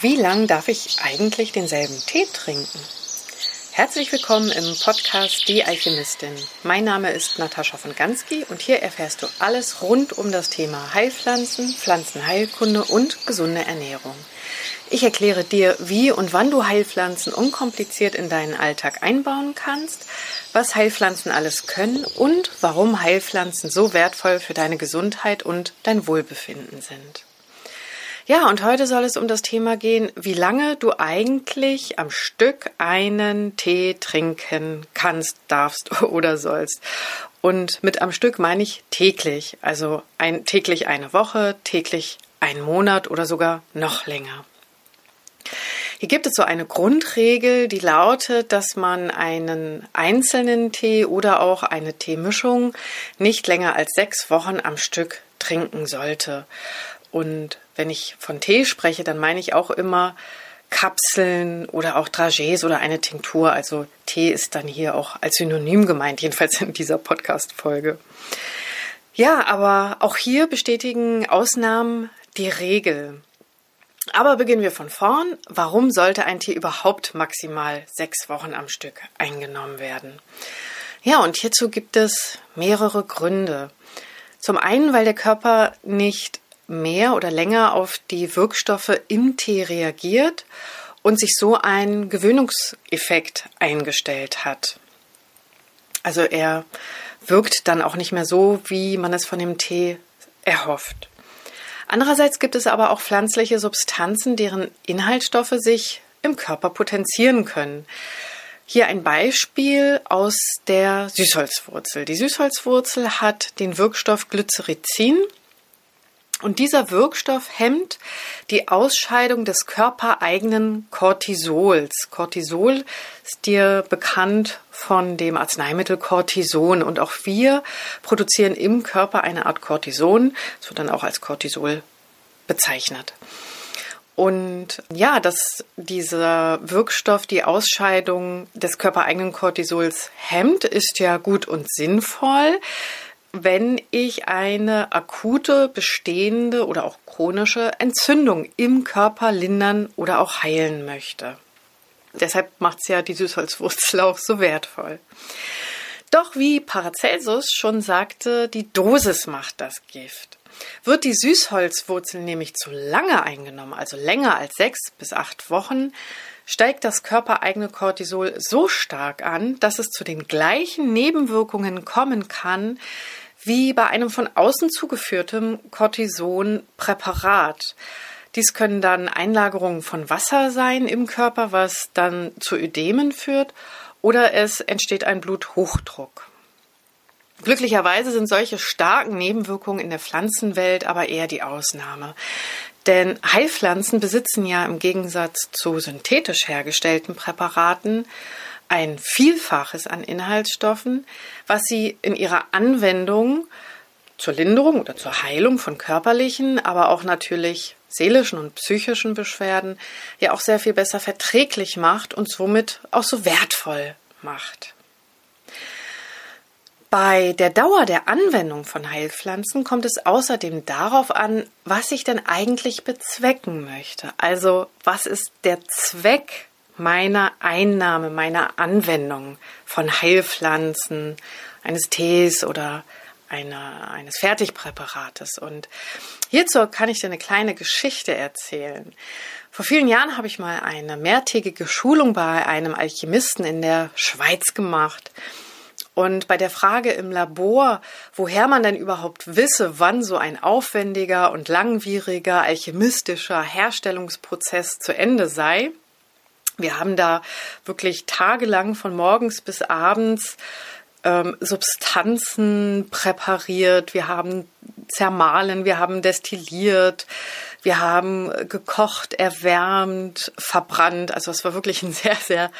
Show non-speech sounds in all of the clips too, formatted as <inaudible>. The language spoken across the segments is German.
Wie lang darf ich eigentlich denselben Tee trinken? Herzlich willkommen im Podcast Die Alchemistin. Mein Name ist Natascha von Gansky und hier erfährst du alles rund um das Thema Heilpflanzen, Pflanzenheilkunde und gesunde Ernährung. Ich erkläre dir, wie und wann du Heilpflanzen unkompliziert in deinen Alltag einbauen kannst, was Heilpflanzen alles können und warum Heilpflanzen so wertvoll für deine Gesundheit und dein Wohlbefinden sind. Ja, und heute soll es um das Thema gehen, wie lange du eigentlich am Stück einen Tee trinken kannst, darfst <laughs> oder sollst. Und mit am Stück meine ich täglich, also ein, täglich eine Woche, täglich einen Monat oder sogar noch länger. Hier gibt es so eine Grundregel, die lautet, dass man einen einzelnen Tee oder auch eine Teemischung nicht länger als sechs Wochen am Stück trinken sollte. Und wenn ich von Tee spreche, dann meine ich auch immer Kapseln oder auch Dragés oder eine Tinktur. Also Tee ist dann hier auch als Synonym gemeint, jedenfalls in dieser Podcast-Folge. Ja, aber auch hier bestätigen Ausnahmen die Regel. Aber beginnen wir von vorn. Warum sollte ein Tee überhaupt maximal sechs Wochen am Stück eingenommen werden? Ja, und hierzu gibt es mehrere Gründe. Zum einen, weil der Körper nicht mehr oder länger auf die Wirkstoffe im Tee reagiert und sich so ein Gewöhnungseffekt eingestellt hat. Also er wirkt dann auch nicht mehr so, wie man es von dem Tee erhofft. Andererseits gibt es aber auch pflanzliche Substanzen, deren Inhaltsstoffe sich im Körper potenzieren können. Hier ein Beispiel aus der Süßholzwurzel. Die Süßholzwurzel hat den Wirkstoff Glycerizin und dieser Wirkstoff hemmt die Ausscheidung des körpereigenen Cortisols. Cortisol ist dir bekannt von dem Arzneimittel Cortison. Und auch wir produzieren im Körper eine Art Cortison. Das wird dann auch als Cortisol bezeichnet. Und ja, dass dieser Wirkstoff die Ausscheidung des körpereigenen Cortisols hemmt, ist ja gut und sinnvoll wenn ich eine akute, bestehende oder auch chronische Entzündung im Körper lindern oder auch heilen möchte. Deshalb macht es ja die Süßholzwurzel <laughs> auch so wertvoll. Doch wie Paracelsus schon sagte, die Dosis macht das Gift. Wird die Süßholzwurzel nämlich zu lange eingenommen, also länger als sechs bis acht Wochen, steigt das körpereigene Cortisol so stark an, dass es zu den gleichen Nebenwirkungen kommen kann wie bei einem von außen zugeführtem Cortisonpräparat. Dies können dann Einlagerungen von Wasser sein im Körper, was dann zu Ödemen führt, oder es entsteht ein Bluthochdruck. Glücklicherweise sind solche starken Nebenwirkungen in der Pflanzenwelt aber eher die Ausnahme. Denn Heilpflanzen besitzen ja im Gegensatz zu synthetisch hergestellten Präparaten ein Vielfaches an Inhaltsstoffen, was sie in ihrer Anwendung zur Linderung oder zur Heilung von körperlichen, aber auch natürlich seelischen und psychischen Beschwerden ja auch sehr viel besser verträglich macht und somit auch so wertvoll macht. Bei der Dauer der Anwendung von Heilpflanzen kommt es außerdem darauf an, was ich denn eigentlich bezwecken möchte. Also was ist der Zweck meiner Einnahme, meiner Anwendung von Heilpflanzen, eines Tees oder einer, eines Fertigpräparates. Und hierzu kann ich dir eine kleine Geschichte erzählen. Vor vielen Jahren habe ich mal eine mehrtägige Schulung bei einem Alchemisten in der Schweiz gemacht. Und bei der Frage im Labor, woher man denn überhaupt wisse, wann so ein aufwendiger und langwieriger alchemistischer Herstellungsprozess zu Ende sei, wir haben da wirklich tagelang von morgens bis abends ähm, Substanzen präpariert, wir haben zermahlen, wir haben destilliert, wir haben gekocht, erwärmt, verbrannt. Also es war wirklich ein <laughs> sehr, sehr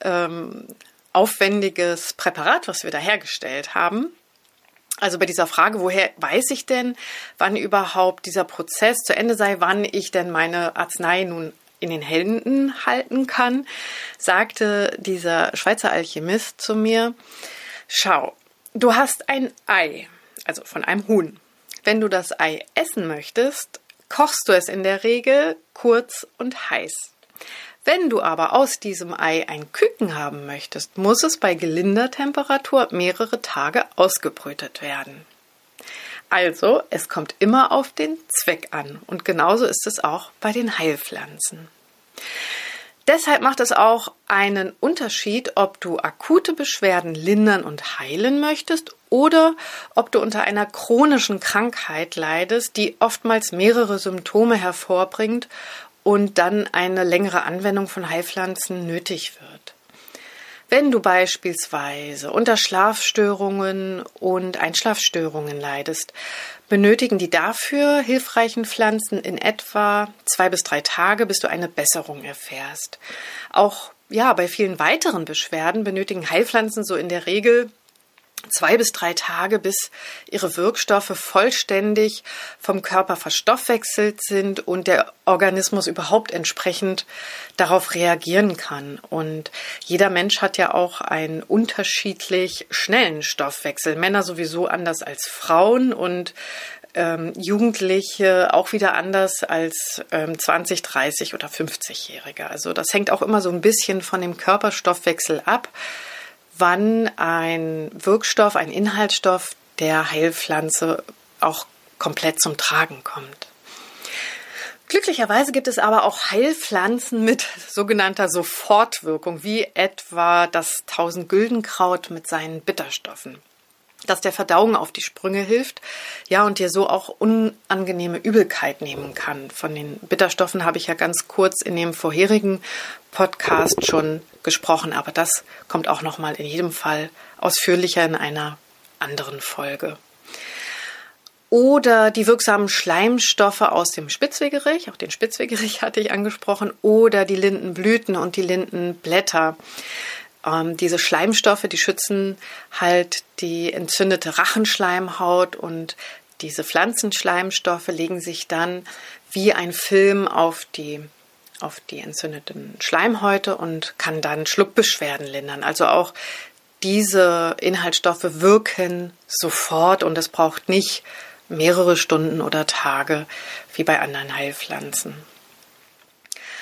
ähm, aufwendiges Präparat, was wir da hergestellt haben. Also bei dieser Frage, woher weiß ich denn, wann überhaupt dieser Prozess zu Ende sei, wann ich denn meine Arznei nun in den Händen halten kann, sagte dieser Schweizer Alchemist zu mir, schau, du hast ein Ei, also von einem Huhn. Wenn du das Ei essen möchtest, kochst du es in der Regel kurz und heiß. Wenn du aber aus diesem Ei ein Küken haben möchtest, muss es bei gelinder Temperatur mehrere Tage ausgebrütet werden. Also, es kommt immer auf den Zweck an und genauso ist es auch bei den Heilpflanzen. Deshalb macht es auch einen Unterschied, ob du akute Beschwerden lindern und heilen möchtest oder ob du unter einer chronischen Krankheit leidest, die oftmals mehrere Symptome hervorbringt und dann eine längere Anwendung von Heilpflanzen nötig wird. Wenn du beispielsweise unter Schlafstörungen und Einschlafstörungen leidest, benötigen die dafür hilfreichen Pflanzen in etwa zwei bis drei Tage, bis du eine Besserung erfährst. Auch ja, bei vielen weiteren Beschwerden benötigen Heilpflanzen so in der Regel zwei bis drei Tage, bis ihre Wirkstoffe vollständig vom Körper verstoffwechselt sind und der Organismus überhaupt entsprechend darauf reagieren kann. Und jeder Mensch hat ja auch einen unterschiedlich schnellen Stoffwechsel. Männer sowieso anders als Frauen und ähm, Jugendliche auch wieder anders als ähm, 20, 30 oder 50-Jährige. Also das hängt auch immer so ein bisschen von dem Körperstoffwechsel ab wann ein Wirkstoff, ein Inhaltsstoff der Heilpflanze auch komplett zum Tragen kommt. Glücklicherweise gibt es aber auch Heilpflanzen mit sogenannter Sofortwirkung, wie etwa das Tausendgüldenkraut mit seinen Bitterstoffen das der Verdauung auf die Sprünge hilft, ja, und dir so auch unangenehme Übelkeit nehmen kann. Von den Bitterstoffen habe ich ja ganz kurz in dem vorherigen Podcast schon gesprochen, aber das kommt auch nochmal in jedem Fall ausführlicher in einer anderen Folge. Oder die wirksamen Schleimstoffe aus dem Spitzwegerich, auch den Spitzwegerich <laughs> hatte ich angesprochen, oder die Lindenblüten und die Lindenblätter. Ähm, diese Schleimstoffe, die schützen halt die entzündete Rachenschleimhaut und diese Pflanzenschleimstoffe legen sich dann wie ein Film auf die auf die entzündeten Schleimhäute und kann dann Schluckbeschwerden lindern. Also auch diese Inhaltsstoffe wirken sofort und es braucht nicht mehrere Stunden oder Tage wie bei anderen Heilpflanzen.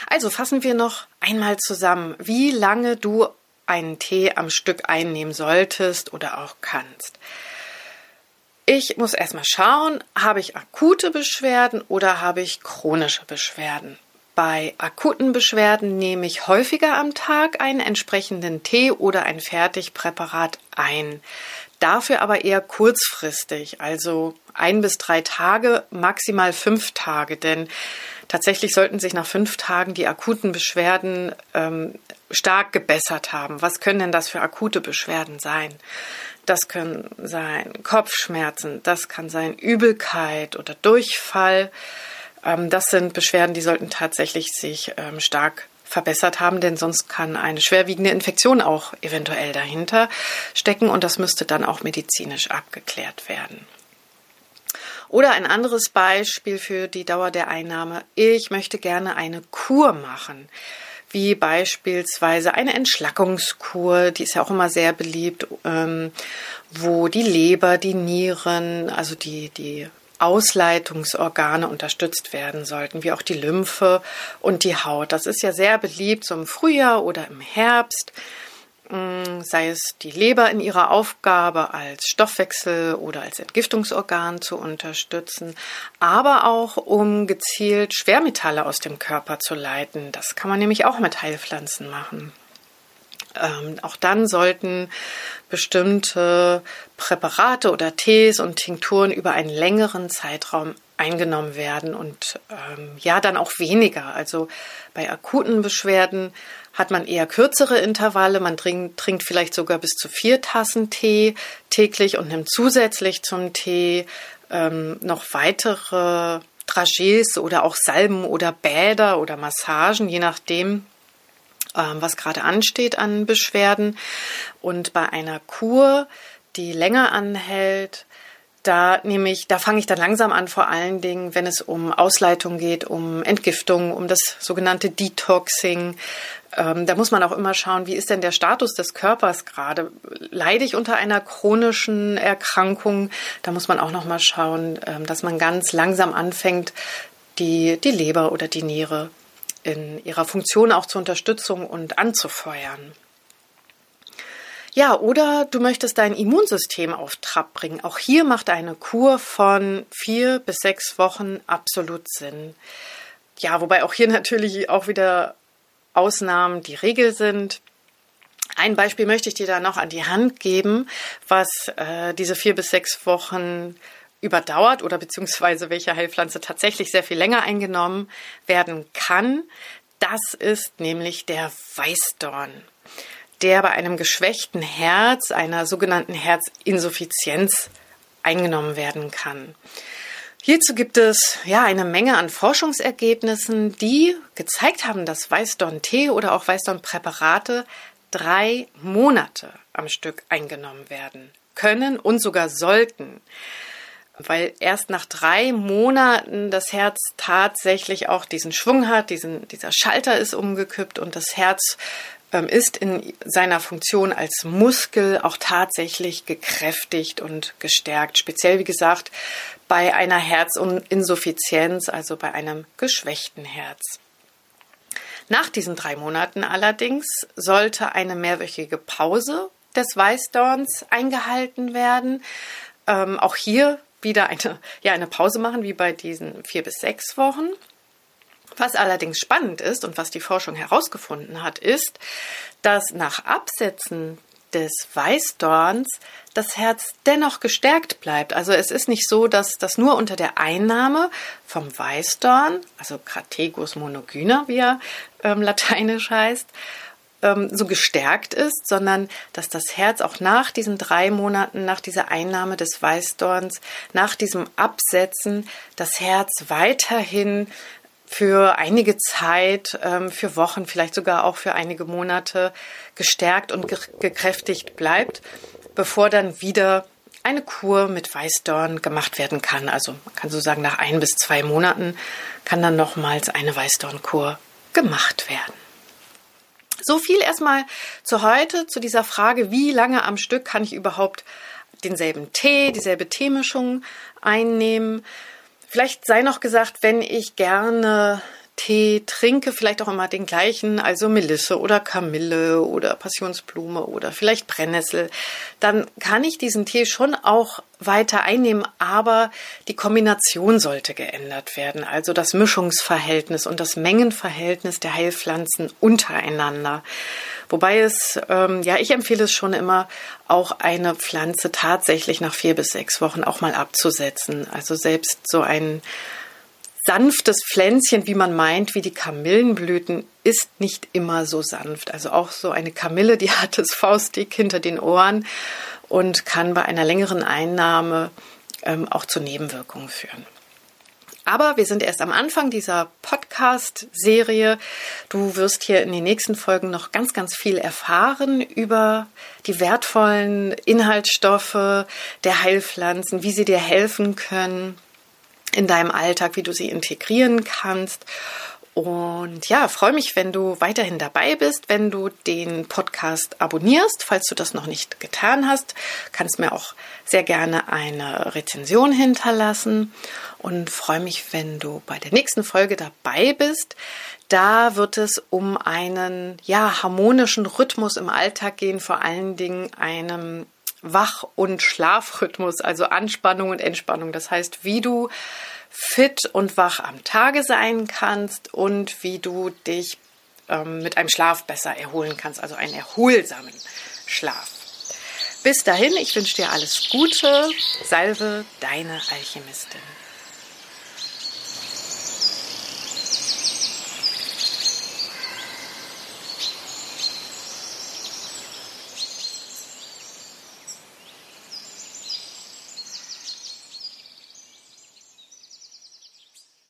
Also fassen wir noch einmal zusammen, wie lange du einen Tee am Stück einnehmen solltest oder auch kannst. Ich muss erstmal schauen, habe ich akute Beschwerden oder habe ich chronische Beschwerden. Bei akuten Beschwerden nehme ich häufiger am Tag einen entsprechenden Tee oder ein Fertigpräparat ein. Dafür aber eher kurzfristig, also ein bis drei Tage, maximal fünf Tage, denn tatsächlich sollten sich nach fünf Tagen die akuten Beschwerden ähm, stark gebessert haben. Was können denn das für akute Beschwerden sein? Das können sein Kopfschmerzen, das kann sein Übelkeit oder Durchfall. Ähm, das sind Beschwerden, die sollten tatsächlich sich ähm, stark verbessert haben, denn sonst kann eine schwerwiegende Infektion auch eventuell dahinter stecken und das müsste dann auch medizinisch abgeklärt werden. Oder ein anderes Beispiel für die Dauer der Einnahme. Ich möchte gerne eine Kur machen wie beispielsweise eine Entschlackungskur, die ist ja auch immer sehr beliebt, ähm, wo die Leber, die Nieren, also die, die Ausleitungsorgane unterstützt werden sollten, wie auch die Lymphe und die Haut. Das ist ja sehr beliebt, so im Frühjahr oder im Herbst. Mm, sei es die Leber in ihrer Aufgabe als Stoffwechsel oder als Entgiftungsorgan zu unterstützen, aber auch um gezielt Schwermetalle aus dem Körper zu leiten. Das kann man nämlich auch mit Heilpflanzen machen. Ähm, auch dann sollten bestimmte Präparate oder Tees und Tinkturen über einen längeren Zeitraum eingenommen werden und ähm, ja, dann auch weniger. Also bei akuten Beschwerden hat man eher kürzere Intervalle. Man trinkt, trinkt vielleicht sogar bis zu vier Tassen Tee täglich und nimmt zusätzlich zum Tee ähm, noch weitere Dragees oder auch Salben oder Bäder oder Massagen, je nachdem, ähm, was gerade ansteht an Beschwerden. Und bei einer Kur, die länger anhält, da nehme ich, da fange ich dann langsam an, vor allen Dingen, wenn es um Ausleitung geht, um Entgiftung, um das sogenannte Detoxing. Ähm, da muss man auch immer schauen, wie ist denn der Status des Körpers gerade? Leide ich unter einer chronischen Erkrankung? Da muss man auch noch mal schauen, ähm, dass man ganz langsam anfängt, die, die Leber oder die Niere in ihrer Funktion auch zur Unterstützung und anzufeuern. Ja, oder du möchtest dein Immunsystem auf Trab bringen. Auch hier macht eine Kur von vier bis sechs Wochen absolut Sinn. Ja, wobei auch hier <laughs> natürlich auch wieder Ausnahmen die Regel sind. Ein Beispiel möchte ich dir da noch an die Hand geben, was äh, diese vier bis sechs Wochen überdauert oder beziehungsweise welche Heilpflanze tatsächlich sehr viel länger eingenommen werden kann. Das ist nämlich der Weißdorn, der bei einem geschwächten Herz, einer sogenannten Herzinsuffizienz eingenommen werden kann. Hierzu gibt es ja eine Menge an Forschungsergebnissen, die gezeigt haben, dass Weißdorn-Tee oder auch Weißdorn-Präparate drei Monate am Stück eingenommen werden können und sogar sollten weil erst nach drei Monaten das Herz tatsächlich auch diesen Schwung hat, diesen, dieser Schalter ist umgekippt und das Herz ist in seiner Funktion als Muskel auch tatsächlich gekräftigt und gestärkt. Speziell, wie gesagt, bei einer Herzinsuffizienz, also bei einem geschwächten Herz. Nach diesen drei Monaten allerdings sollte eine mehrwöchige Pause des Weißdorns eingehalten werden. Ähm, auch hier wieder eine, ja, eine Pause machen, wie bei diesen vier bis sechs Wochen. Was allerdings spannend ist und was die Forschung herausgefunden hat, ist, dass nach Absetzen des Weißdorns das Herz dennoch gestärkt bleibt. Also es ist nicht so, dass das nur unter der Einnahme vom Weißdorn, also Crategus monogyna, wie er ähm, lateinisch heißt, ähm, so gestärkt ist, sondern dass das Herz auch nach diesen drei Monaten, nach dieser Einnahme des Weißdorns, nach diesem Absetzen, das Herz weiterhin für einige Zeit, ähm, für Wochen, vielleicht sogar auch für einige Monate gestärkt und gekräftigt bleibt, bevor dann wieder eine Kur mit Weißdorn gemacht werden kann. Also man kann so sagen, nach ein bis zwei Monaten kann dann nochmals eine Weißdornkur gemacht werden. So viel erstmal zu heute, zu dieser Frage, wie lange am Stück kann ich überhaupt denselben Tee, dieselbe Teemischung einnehmen. Vielleicht sei noch gesagt, wenn ich gerne Tee trinke, vielleicht auch immer den gleichen, also Melisse oder Kamille oder Passionsblume oder vielleicht Brennnessel, dann kann ich diesen Tee schon auch weiter einnehmen, aber die Kombination sollte geändert werden, also das Mischungsverhältnis und das Mengenverhältnis der Heilpflanzen untereinander. Wobei es, ähm, ja, ich empfehle es schon immer, auch eine Pflanze tatsächlich nach vier bis sechs Wochen auch mal abzusetzen. Also selbst so ein sanftes Pflänzchen, wie man meint, wie die Kamillenblüten, ist nicht immer so sanft. Also auch so eine Kamille, die <laughs> hat es faustdick hinter den Ohren und kann bei einer längeren Einnahme ähm, auch zu Nebenwirkungen führen. Aber wir sind erst am Anfang dieser Podcast-Serie. Du wirst hier in den nächsten Folgen noch ganz, ganz viel erfahren über die wertvollen Inhaltsstoffe der Heilpflanzen, wie sie dir helfen können in deinem Alltag, wie du sie integrieren kannst. Und ja, freue mich, wenn du weiterhin dabei bist, wenn du den Podcast abonnierst. Falls du das noch nicht getan hast, kannst mir auch sehr gerne eine Rezension hinterlassen und freue mich, wenn du bei der nächsten Folge dabei bist. Da wird es um einen ja harmonischen Rhythmus im Alltag gehen, vor allen Dingen einem Wach- und Schlafrhythmus, also Anspannung und Entspannung. Das heißt, wie du fit und wach am Tage sein kannst und wie du dich ähm, mit einem Schlaf besser erholen kannst, also einen erholsamen Schlaf. Bis dahin, ich wünsche dir alles Gute. Salve, deine Alchemistin.